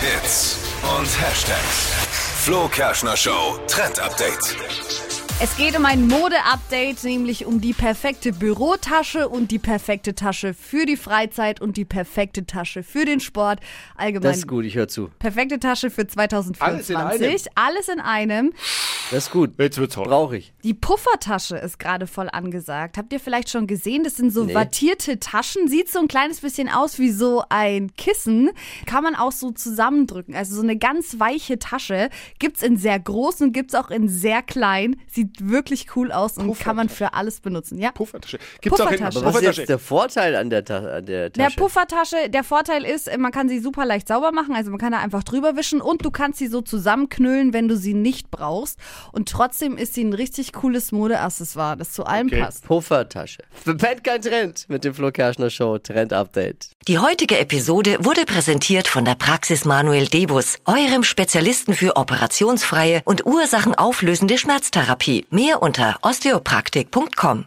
Hits und Hashtags. Flo Kerschner Show Trend Update. Es geht um ein Mode-Update, nämlich um die perfekte Bürotasche und die perfekte Tasche für die Freizeit und die perfekte Tasche für den Sport. Allgemein. Das ist gut, ich höre zu. Perfekte Tasche für 2024. Alles in einem. Alles in einem. Das ist gut. Jetzt wird's hot. Brauche ich. Die Puffertasche ist gerade voll angesagt. Habt ihr vielleicht schon gesehen? Das sind so Nee. wattierte Taschen. Sieht so ein kleines bisschen aus wie so ein Kissen. Kann man auch so zusammendrücken. Also so eine ganz weiche Tasche. Gibt's in sehr groß und gibt's auch in sehr klein. Sieht wirklich cool aus und kann man für alles benutzen. Ja. Puffertasche. Gibt's auch in Puffertasche. Aber was ist Puffertasche. jetzt der Vorteil an der, Ta an der Der Tasche? Puffertasche, der Vorteil ist, man kann sie super leicht sauber machen, also man kann da einfach drüber wischen und du kannst sie so zusammenknüllen, wenn du sie nicht brauchst. Und trotzdem ist sie ein richtig cooles Modeaccessoire, das zu allem Okay. passt. Puffertasche. Verpennt kein Trend mit dem Flo Kerschner Show Trend Update. Die heutige Episode wurde präsentiert von der Praxis Manuel Debus, eurem Spezialisten für operationsfreie und ursachenauflösende Schmerztherapie. Mehr unter osteopraktik.com.